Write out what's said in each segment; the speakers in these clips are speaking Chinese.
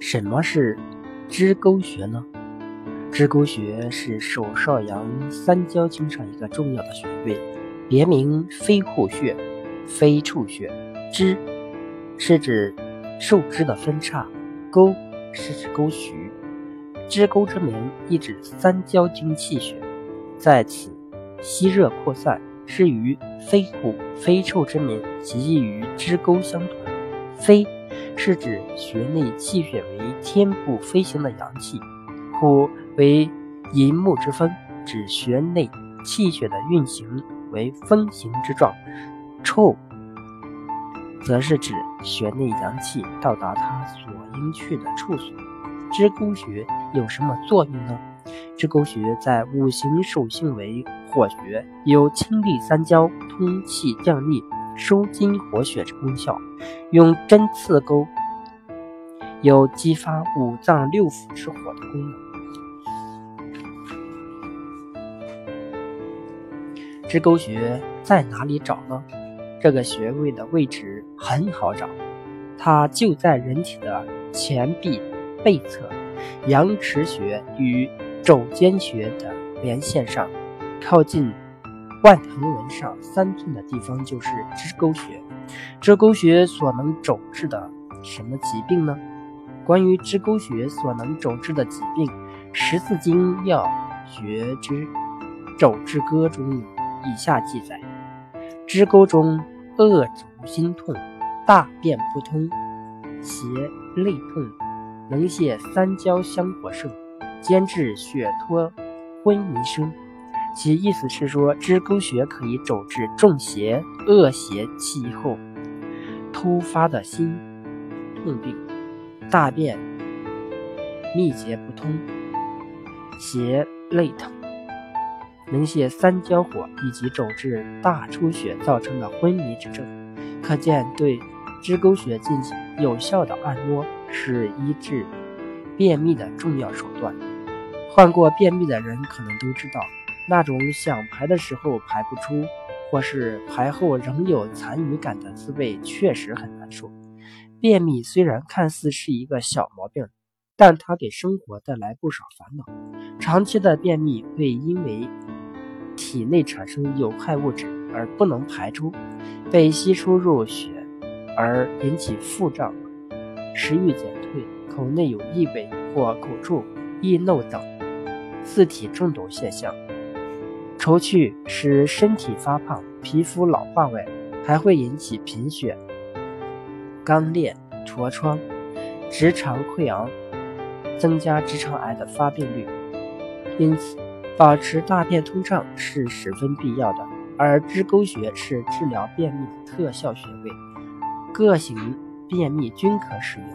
什么是支沟穴呢？支沟穴是手少阳三焦经上一个重要的穴位，别名飞户穴、飞处穴。支是指受支的分叉，沟是指沟渠。支沟之名，意指三焦经气血，在此吸热扩散，是与飞虎、飞臭之名及意于支沟相同。飞是指穴内气血为天部飞行的阳气，虎为银木之风，指穴内气血的运行为风行之状；臭则是指穴内阳气到达它所应去的处所。支沟穴有什么作用呢？支沟穴在五行属性为火穴，有清利三焦、通气降逆。收筋活血之功效，用针刺钩，有激发五脏六腑之火的功能。支沟穴在哪里找呢？这个穴位的位置很好找，它就在人体的前臂背侧，阳池穴与肘间穴的连线上，靠近。腕横纹上三寸的地方就是支沟穴，支沟穴所能肘治的什么疾病呢？关于支沟穴所能肘治的疾病，《十字经要诀之肘治歌》中有以下记载：支沟中恶足心痛，大便不通，胁肋痛，能泻三焦香火盛，兼治血脱昏迷生。其意思是说，支沟穴可以肘治中邪、恶邪气后突发的心痛病，大便秘结不通、胁肋疼，能泄三焦火，以及肘治大出血造成的昏迷之症。可见，对支沟穴进行有效的按摩是医治便秘的重要手段。患过便秘的人可能都知道。那种想排的时候排不出，或是排后仍有残余感的滋味，确实很难受。便秘虽然看似是一个小毛病，但它给生活带来不少烦恼。长期的便秘会因为体内产生有害物质而不能排出，被吸收入血而引起腹胀、食欲减退、口内有异味或口臭、易漏等四体中毒现象。除去使身体发胖、皮肤老化外，还会引起贫血、肛裂、痤疮、直肠溃疡，增加直肠癌的发病率。因此，保持大便通畅是十分必要的。而支沟穴是治疗便秘的特效穴位，各型便秘均可使用。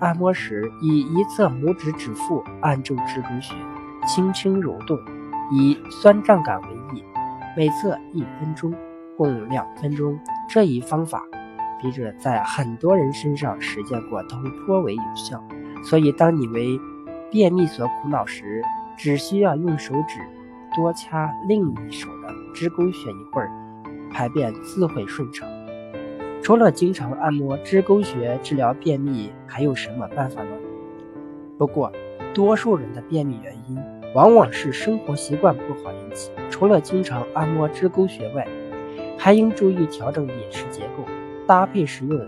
按摩时，以一侧拇指指腹按住支沟穴，轻轻揉动。以酸胀感为宜，每侧一分钟，共两分钟。这一方法，笔者在很多人身上实践过，都颇为有效。所以，当你为便秘所苦恼时，只需要用手指多掐另一手的支沟穴一会儿，排便自会顺畅。除了经常按摩支沟穴治疗便秘，还有什么办法呢？不过，多数人的便秘原因。往往是生活习惯不好引起。除了经常按摩支沟穴外，还应注意调整饮食结构，搭配食用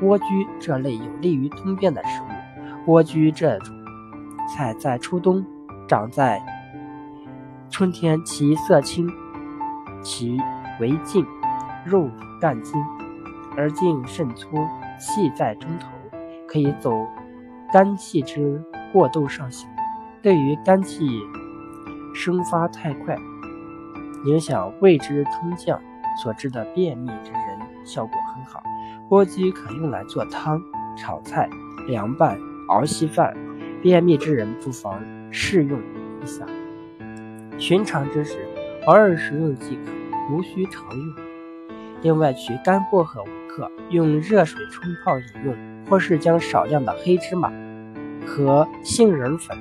莴苣这类有利于通便的食物。莴苣这种菜在初冬长在春天，其色青，其为茎，肉干筋，而茎甚粗，气在中头，可以走肝气之过窦上行。对于肝气生发太快，影响胃之通降所致的便秘之人，效果很好。莴苣可用来做汤、炒菜、凉拌、熬稀饭，便秘之人不妨试用一下。寻常之时，偶尔食用即可，无需常用。另外，取干薄荷五克，用热水冲泡饮用，或是将少量的黑芝麻和杏仁粉。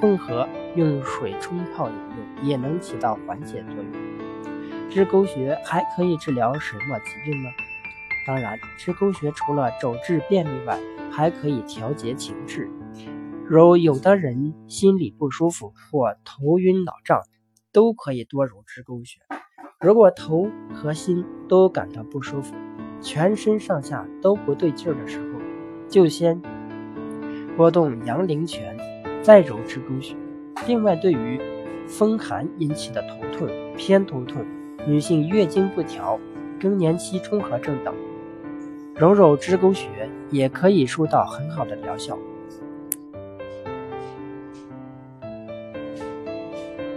混合用水冲泡饮用也能起到缓解作用。支沟穴还可以治疗什么疾病呢？当然，支沟穴除了肘治便秘外，还可以调节情志，如有的人心里不舒服或头晕脑胀，都可以多揉支沟穴。如果头和心都感到不舒服，全身上下都不对劲儿的时候，就先拨动阳陵泉，再揉支沟穴。另外，对于风寒引起的头痛、偏头痛、女性月经不调、更年期综合症等，揉揉支沟穴也可以收到很好的疗效。